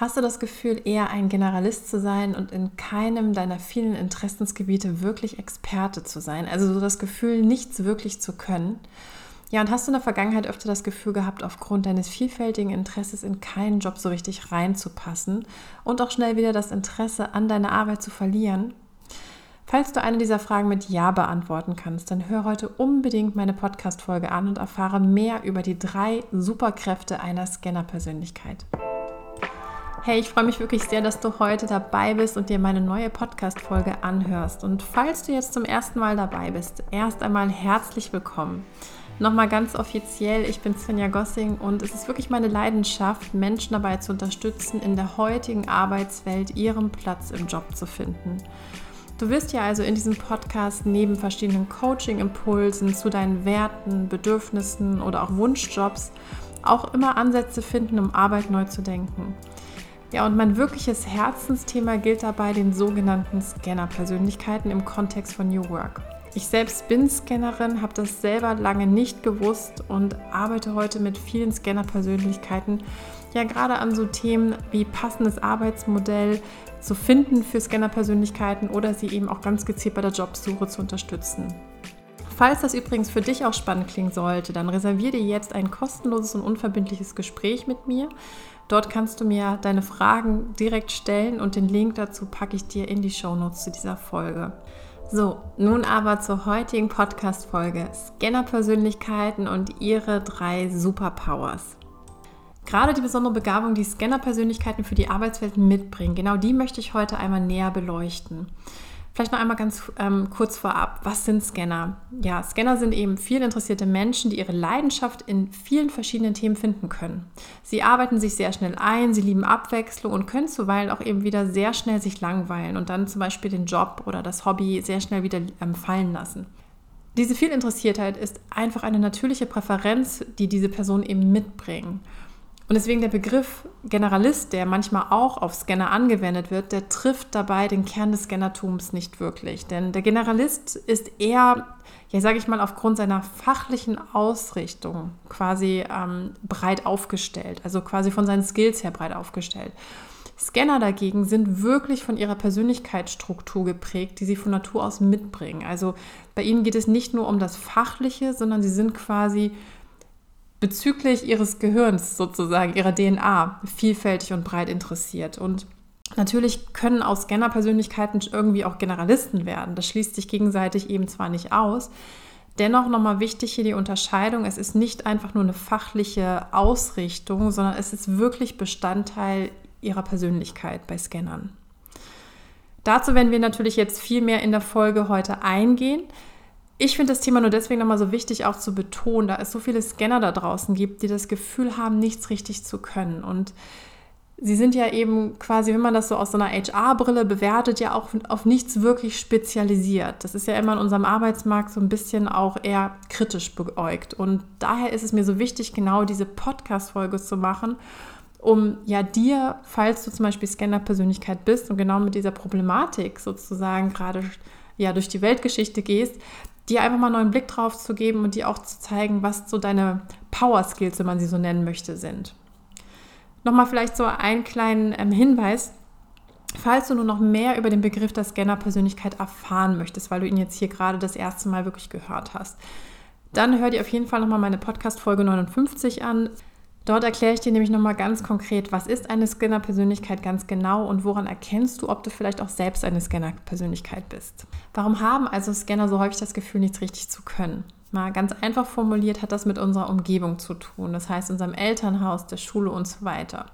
Hast du das Gefühl, eher ein Generalist zu sein und in keinem deiner vielen Interessensgebiete wirklich Experte zu sein? Also so das Gefühl, nichts wirklich zu können? Ja, und hast du in der Vergangenheit öfter das Gefühl gehabt, aufgrund deines vielfältigen Interesses in keinen Job so richtig reinzupassen und auch schnell wieder das Interesse an deiner Arbeit zu verlieren? Falls du eine dieser Fragen mit Ja beantworten kannst, dann hör heute unbedingt meine Podcast-Folge an und erfahre mehr über die drei Superkräfte einer Scanner-Persönlichkeit. Hey, ich freue mich wirklich sehr, dass du heute dabei bist und dir meine neue Podcast-Folge anhörst. Und falls du jetzt zum ersten Mal dabei bist, erst einmal herzlich willkommen. Nochmal ganz offiziell, ich bin Svenja Gossing und es ist wirklich meine Leidenschaft, Menschen dabei zu unterstützen, in der heutigen Arbeitswelt ihren Platz im Job zu finden. Du wirst ja also in diesem Podcast neben verschiedenen Coaching-Impulsen zu deinen Werten, Bedürfnissen oder auch Wunschjobs auch immer Ansätze finden, um Arbeit neu zu denken. Ja, und mein wirkliches Herzensthema gilt dabei den sogenannten Scanner-Persönlichkeiten im Kontext von New Work. Ich selbst bin Scannerin, habe das selber lange nicht gewusst und arbeite heute mit vielen Scanner-Persönlichkeiten ja gerade an so Themen wie passendes Arbeitsmodell zu finden für Scanner-Persönlichkeiten oder sie eben auch ganz gezielt bei der Jobsuche zu unterstützen. Falls das übrigens für dich auch spannend klingen sollte, dann reserviere dir jetzt ein kostenloses und unverbindliches Gespräch mit mir. Dort kannst du mir deine Fragen direkt stellen und den Link dazu packe ich dir in die Shownotes zu dieser Folge. So, nun aber zur heutigen Podcast-Folge: Scanner-Persönlichkeiten und ihre drei Superpowers. Gerade die besondere Begabung, die Scanner-Persönlichkeiten für die Arbeitswelt mitbringen, genau die möchte ich heute einmal näher beleuchten. Vielleicht noch einmal ganz ähm, kurz vorab, was sind Scanner? Ja, Scanner sind eben viel interessierte Menschen, die ihre Leidenschaft in vielen verschiedenen Themen finden können. Sie arbeiten sich sehr schnell ein, sie lieben Abwechslung und können zuweilen auch eben wieder sehr schnell sich langweilen und dann zum Beispiel den Job oder das Hobby sehr schnell wieder ähm, fallen lassen. Diese Vielinteressiertheit ist einfach eine natürliche Präferenz, die diese Personen eben mitbringen. Und deswegen der Begriff Generalist, der manchmal auch auf Scanner angewendet wird, der trifft dabei den Kern des Scannertums nicht wirklich. Denn der Generalist ist eher, ja sage ich mal, aufgrund seiner fachlichen Ausrichtung quasi ähm, breit aufgestellt, also quasi von seinen Skills her breit aufgestellt. Scanner dagegen sind wirklich von ihrer Persönlichkeitsstruktur geprägt, die sie von Natur aus mitbringen. Also bei ihnen geht es nicht nur um das Fachliche, sondern sie sind quasi bezüglich ihres Gehirns sozusagen, ihrer DNA, vielfältig und breit interessiert. Und natürlich können auch Scanner-Persönlichkeiten irgendwie auch Generalisten werden. Das schließt sich gegenseitig eben zwar nicht aus. Dennoch nochmal wichtig hier die Unterscheidung. Es ist nicht einfach nur eine fachliche Ausrichtung, sondern es ist wirklich Bestandteil ihrer Persönlichkeit bei Scannern. Dazu werden wir natürlich jetzt viel mehr in der Folge heute eingehen. Ich finde das Thema nur deswegen nochmal so wichtig auch zu betonen, da es so viele Scanner da draußen gibt, die das Gefühl haben, nichts richtig zu können. Und sie sind ja eben quasi, wenn man das so aus so einer HR-Brille bewertet, ja auch auf nichts wirklich spezialisiert. Das ist ja immer in unserem Arbeitsmarkt so ein bisschen auch eher kritisch beäugt. Und daher ist es mir so wichtig, genau diese Podcast-Folge zu machen, um ja dir, falls du zum Beispiel Scanner-Persönlichkeit bist und genau mit dieser Problematik sozusagen gerade ja durch die Weltgeschichte gehst, dir einfach mal einen neuen Blick drauf zu geben und dir auch zu zeigen, was so deine Power Skills, wenn man sie so nennen möchte, sind. Nochmal vielleicht so einen kleinen ähm, Hinweis. Falls du nur noch mehr über den Begriff der Scanner-Persönlichkeit erfahren möchtest, weil du ihn jetzt hier gerade das erste Mal wirklich gehört hast, dann hör dir auf jeden Fall nochmal meine Podcast-Folge 59 an. Dort erkläre ich dir nämlich nochmal ganz konkret, was ist eine Scanner-Persönlichkeit ganz genau und woran erkennst du, ob du vielleicht auch selbst eine Scanner-Persönlichkeit bist. Warum haben also Scanner so häufig das Gefühl, nichts richtig zu können? Mal ganz einfach formuliert hat das mit unserer Umgebung zu tun, das heißt unserem Elternhaus, der Schule und so weiter.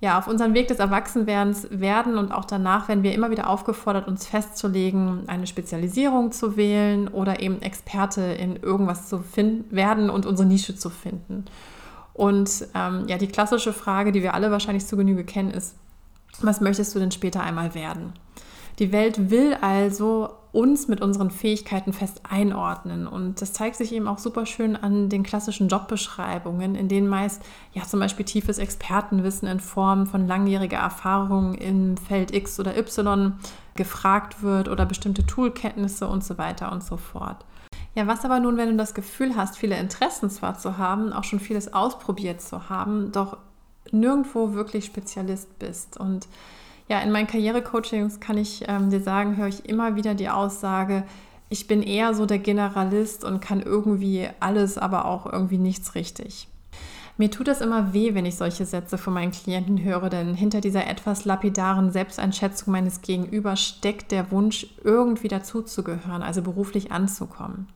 Ja, auf unserem Weg des Erwachsenwerdens werden und auch danach werden wir immer wieder aufgefordert, uns festzulegen, eine Spezialisierung zu wählen oder eben Experte in irgendwas zu finden, werden und unsere Nische zu finden. Und ähm, ja, die klassische Frage, die wir alle wahrscheinlich zu Genüge kennen, ist, was möchtest du denn später einmal werden? Die Welt will also uns mit unseren Fähigkeiten fest einordnen. Und das zeigt sich eben auch super schön an den klassischen Jobbeschreibungen, in denen meist ja zum Beispiel tiefes Expertenwissen in Form von langjähriger Erfahrung im Feld X oder Y gefragt wird oder bestimmte Toolkenntnisse und so weiter und so fort. Ja, was aber nun, wenn du das Gefühl hast, viele Interessen zwar zu haben, auch schon vieles ausprobiert zu haben, doch nirgendwo wirklich Spezialist bist. Und ja, in meinen Karrierecoachings kann ich ähm, dir sagen, höre ich immer wieder die Aussage, ich bin eher so der Generalist und kann irgendwie alles, aber auch irgendwie nichts richtig. Mir tut es immer weh, wenn ich solche Sätze von meinen Klienten höre, denn hinter dieser etwas lapidaren Selbsteinschätzung meines Gegenüber steckt der Wunsch, irgendwie dazuzugehören, also beruflich anzukommen.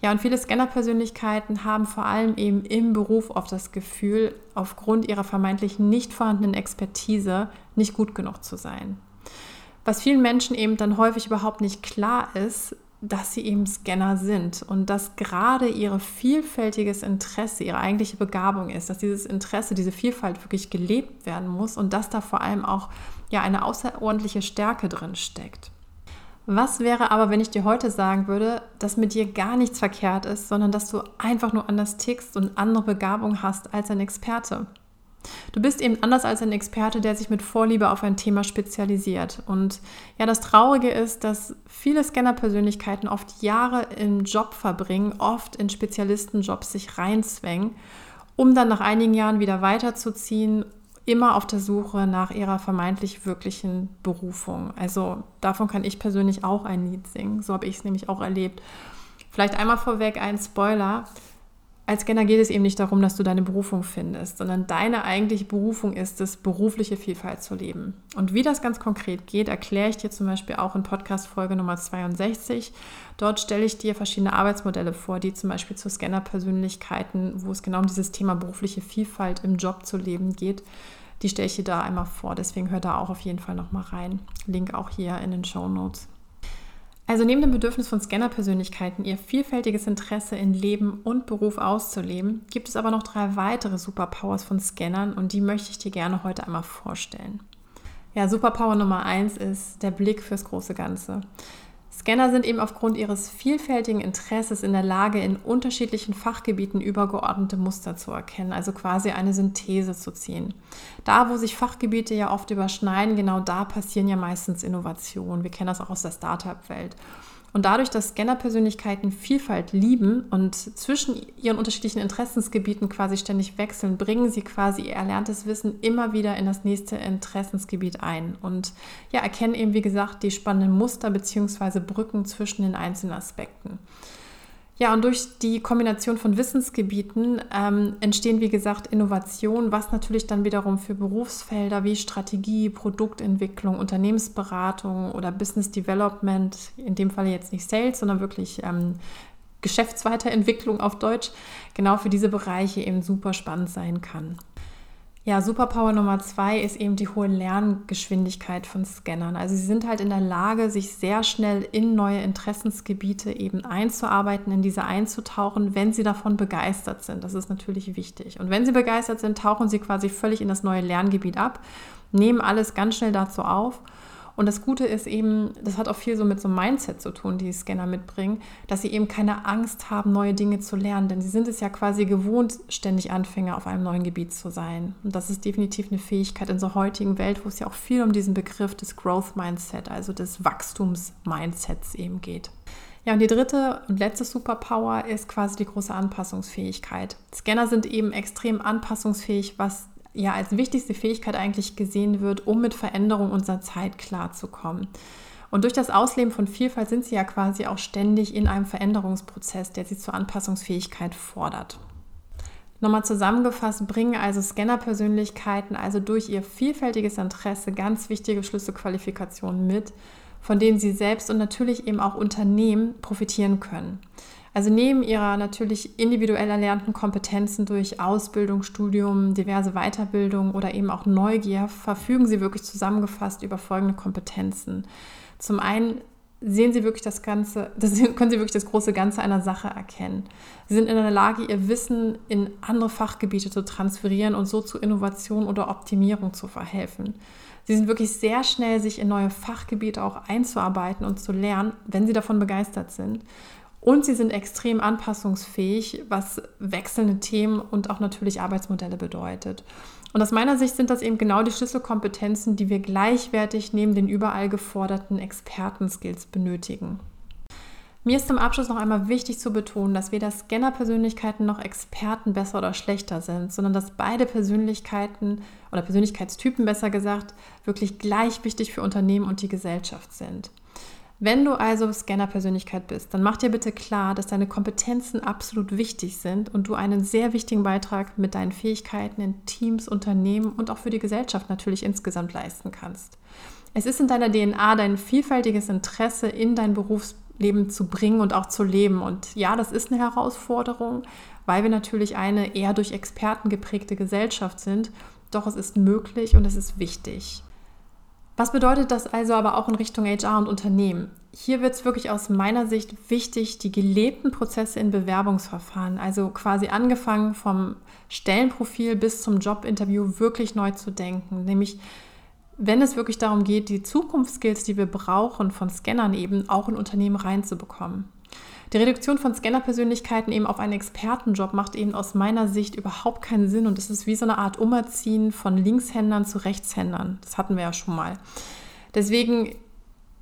Ja, und viele Scanner-Persönlichkeiten haben vor allem eben im Beruf oft das Gefühl, aufgrund ihrer vermeintlich nicht vorhandenen Expertise nicht gut genug zu sein. Was vielen Menschen eben dann häufig überhaupt nicht klar ist, dass sie eben Scanner sind und dass gerade ihr vielfältiges Interesse, ihre eigentliche Begabung ist, dass dieses Interesse, diese Vielfalt wirklich gelebt werden muss und dass da vor allem auch ja eine außerordentliche Stärke drin steckt. Was wäre aber, wenn ich dir heute sagen würde, dass mit dir gar nichts verkehrt ist, sondern dass du einfach nur anders tickst und andere Begabung hast als ein Experte? Du bist eben anders als ein Experte, der sich mit Vorliebe auf ein Thema spezialisiert. Und ja, das Traurige ist, dass viele Scanner-Persönlichkeiten oft Jahre im Job verbringen, oft in Spezialistenjobs sich reinzwängen, um dann nach einigen Jahren wieder weiterzuziehen, immer auf der Suche nach ihrer vermeintlich wirklichen Berufung. Also davon kann ich persönlich auch ein Lied singen. So habe ich es nämlich auch erlebt. Vielleicht einmal vorweg ein Spoiler als Scanner geht es eben nicht darum, dass du deine Berufung findest, sondern deine eigentliche Berufung ist es, berufliche Vielfalt zu leben. Und wie das ganz konkret geht, erkläre ich dir zum Beispiel auch in Podcast-Folge Nummer 62. Dort stelle ich dir verschiedene Arbeitsmodelle vor, die zum Beispiel zu Scanner-Persönlichkeiten, wo es genau um dieses Thema berufliche Vielfalt im Job zu leben geht, die stelle ich dir da einmal vor. Deswegen hör da auch auf jeden Fall nochmal rein. Link auch hier in den Show Notes. Also neben dem Bedürfnis von Scanner-Persönlichkeiten, ihr vielfältiges Interesse in Leben und Beruf auszuleben, gibt es aber noch drei weitere Superpowers von Scannern und die möchte ich dir gerne heute einmal vorstellen. Ja, Superpower Nummer eins ist der Blick fürs große Ganze. Scanner sind eben aufgrund ihres vielfältigen Interesses in der Lage, in unterschiedlichen Fachgebieten übergeordnete Muster zu erkennen, also quasi eine Synthese zu ziehen. Da, wo sich Fachgebiete ja oft überschneiden, genau da passieren ja meistens Innovationen. Wir kennen das auch aus der Startup-Welt. Und dadurch, dass Scanner-Persönlichkeiten Vielfalt lieben und zwischen ihren unterschiedlichen Interessensgebieten quasi ständig wechseln, bringen sie quasi ihr erlerntes Wissen immer wieder in das nächste Interessensgebiet ein und ja, erkennen eben, wie gesagt, die spannenden Muster bzw. Brücken zwischen den einzelnen Aspekten. Ja, und durch die Kombination von Wissensgebieten ähm, entstehen, wie gesagt, Innovationen, was natürlich dann wiederum für Berufsfelder wie Strategie, Produktentwicklung, Unternehmensberatung oder Business Development, in dem Fall jetzt nicht Sales, sondern wirklich ähm, Geschäftsweiterentwicklung auf Deutsch, genau für diese Bereiche eben super spannend sein kann. Ja, Superpower Nummer zwei ist eben die hohe Lerngeschwindigkeit von Scannern. Also sie sind halt in der Lage, sich sehr schnell in neue Interessensgebiete eben einzuarbeiten, in diese einzutauchen, wenn sie davon begeistert sind. Das ist natürlich wichtig. Und wenn sie begeistert sind, tauchen sie quasi völlig in das neue Lerngebiet ab, nehmen alles ganz schnell dazu auf und das Gute ist eben, das hat auch viel so mit so einem Mindset zu tun, die Scanner mitbringen, dass sie eben keine Angst haben, neue Dinge zu lernen, denn sie sind es ja quasi gewohnt, ständig Anfänger auf einem neuen Gebiet zu sein. Und das ist definitiv eine Fähigkeit in unserer heutigen Welt, wo es ja auch viel um diesen Begriff des Growth Mindset, also des Wachstums-Mindsets eben geht. Ja, und die dritte und letzte Superpower ist quasi die große Anpassungsfähigkeit. Scanner sind eben extrem anpassungsfähig, was ja als wichtigste Fähigkeit eigentlich gesehen wird, um mit Veränderung unserer Zeit klarzukommen. Und durch das Ausleben von Vielfalt sind sie ja quasi auch ständig in einem Veränderungsprozess, der sie zur Anpassungsfähigkeit fordert. Nochmal zusammengefasst bringen also Scanner-Persönlichkeiten also durch ihr vielfältiges Interesse ganz wichtige Schlüsselqualifikationen mit, von denen sie selbst und natürlich eben auch Unternehmen profitieren können. Also neben ihrer natürlich individuell erlernten Kompetenzen durch Ausbildung, Studium, diverse Weiterbildung oder eben auch Neugier verfügen sie wirklich zusammengefasst über folgende Kompetenzen. Zum einen sehen sie wirklich das Ganze, das können sie wirklich das große Ganze einer Sache erkennen. Sie sind in der Lage, ihr Wissen in andere Fachgebiete zu transferieren und so zu Innovation oder Optimierung zu verhelfen. Sie sind wirklich sehr schnell, sich in neue Fachgebiete auch einzuarbeiten und zu lernen, wenn sie davon begeistert sind. Und sie sind extrem anpassungsfähig, was wechselnde Themen und auch natürlich Arbeitsmodelle bedeutet. Und aus meiner Sicht sind das eben genau die Schlüsselkompetenzen, die wir gleichwertig neben den überall geforderten Expertenskills benötigen. Mir ist zum Abschluss noch einmal wichtig zu betonen, dass weder Scanner-Persönlichkeiten noch Experten besser oder schlechter sind, sondern dass beide Persönlichkeiten oder Persönlichkeitstypen besser gesagt wirklich gleich wichtig für Unternehmen und die Gesellschaft sind. Wenn du also Scanner-Persönlichkeit bist, dann mach dir bitte klar, dass deine Kompetenzen absolut wichtig sind und du einen sehr wichtigen Beitrag mit deinen Fähigkeiten in Teams, Unternehmen und auch für die Gesellschaft natürlich insgesamt leisten kannst. Es ist in deiner DNA dein vielfältiges Interesse in dein Berufsleben zu bringen und auch zu leben. Und ja, das ist eine Herausforderung, weil wir natürlich eine eher durch Experten geprägte Gesellschaft sind. Doch es ist möglich und es ist wichtig. Was bedeutet das also aber auch in Richtung HR und Unternehmen? Hier wird es wirklich aus meiner Sicht wichtig, die gelebten Prozesse in Bewerbungsverfahren, also quasi angefangen vom Stellenprofil bis zum Jobinterview, wirklich neu zu denken. Nämlich, wenn es wirklich darum geht, die Zukunftsskills, die wir brauchen, von Scannern eben auch in Unternehmen reinzubekommen. Die Reduktion von Scannerpersönlichkeiten eben auf einen Expertenjob macht eben aus meiner Sicht überhaupt keinen Sinn und es ist wie so eine Art Umerziehen von Linkshändern zu Rechtshändern. Das hatten wir ja schon mal. Deswegen,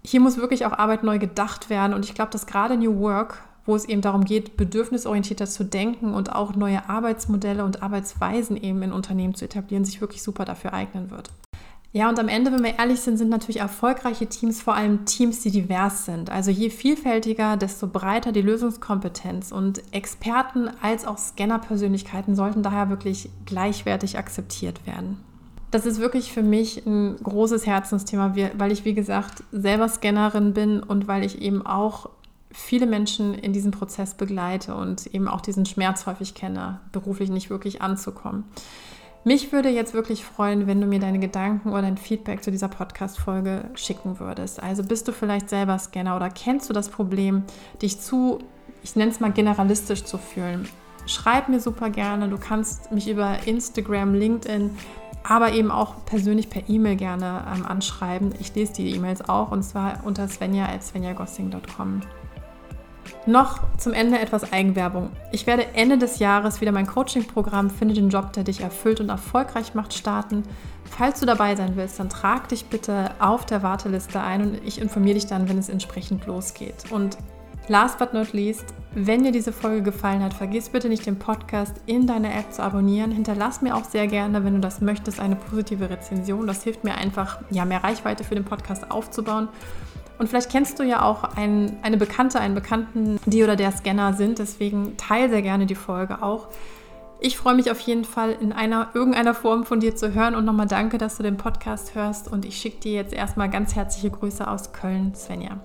hier muss wirklich auch Arbeit neu gedacht werden und ich glaube, dass gerade New Work, wo es eben darum geht, bedürfnisorientierter zu denken und auch neue Arbeitsmodelle und Arbeitsweisen eben in Unternehmen zu etablieren, sich wirklich super dafür eignen wird. Ja, und am Ende, wenn wir ehrlich sind, sind natürlich erfolgreiche Teams vor allem Teams, die divers sind. Also je vielfältiger, desto breiter die Lösungskompetenz. Und Experten als auch Scanner-Persönlichkeiten sollten daher wirklich gleichwertig akzeptiert werden. Das ist wirklich für mich ein großes Herzensthema, weil ich, wie gesagt, selber Scannerin bin und weil ich eben auch viele Menschen in diesem Prozess begleite und eben auch diesen Schmerz häufig kenne, beruflich nicht wirklich anzukommen. Mich würde jetzt wirklich freuen, wenn du mir deine Gedanken oder dein Feedback zu dieser Podcast-Folge schicken würdest. Also bist du vielleicht selber Scanner oder kennst du das Problem, dich zu, ich nenne es mal generalistisch zu fühlen? Schreib mir super gerne. Du kannst mich über Instagram, LinkedIn, aber eben auch persönlich per E-Mail gerne ähm, anschreiben. Ich lese die E-Mails auch und zwar unter svenja.svenjagossing.com. Noch zum Ende etwas Eigenwerbung. Ich werde Ende des Jahres wieder mein Coaching-Programm Finde den Job, der dich erfüllt und erfolgreich macht, starten. Falls du dabei sein willst, dann trag dich bitte auf der Warteliste ein und ich informiere dich dann, wenn es entsprechend losgeht. Und last but not least, wenn dir diese Folge gefallen hat, vergiss bitte nicht den Podcast in deiner App zu abonnieren. Hinterlass mir auch sehr gerne, wenn du das möchtest, eine positive Rezension. Das hilft mir einfach, ja, mehr Reichweite für den Podcast aufzubauen. Und vielleicht kennst du ja auch ein, eine Bekannte, einen Bekannten, die oder der Scanner sind. Deswegen teile sehr gerne die Folge auch. Ich freue mich auf jeden Fall in einer irgendeiner Form von dir zu hören und nochmal danke, dass du den Podcast hörst. Und ich schicke dir jetzt erstmal ganz herzliche Grüße aus Köln, Svenja.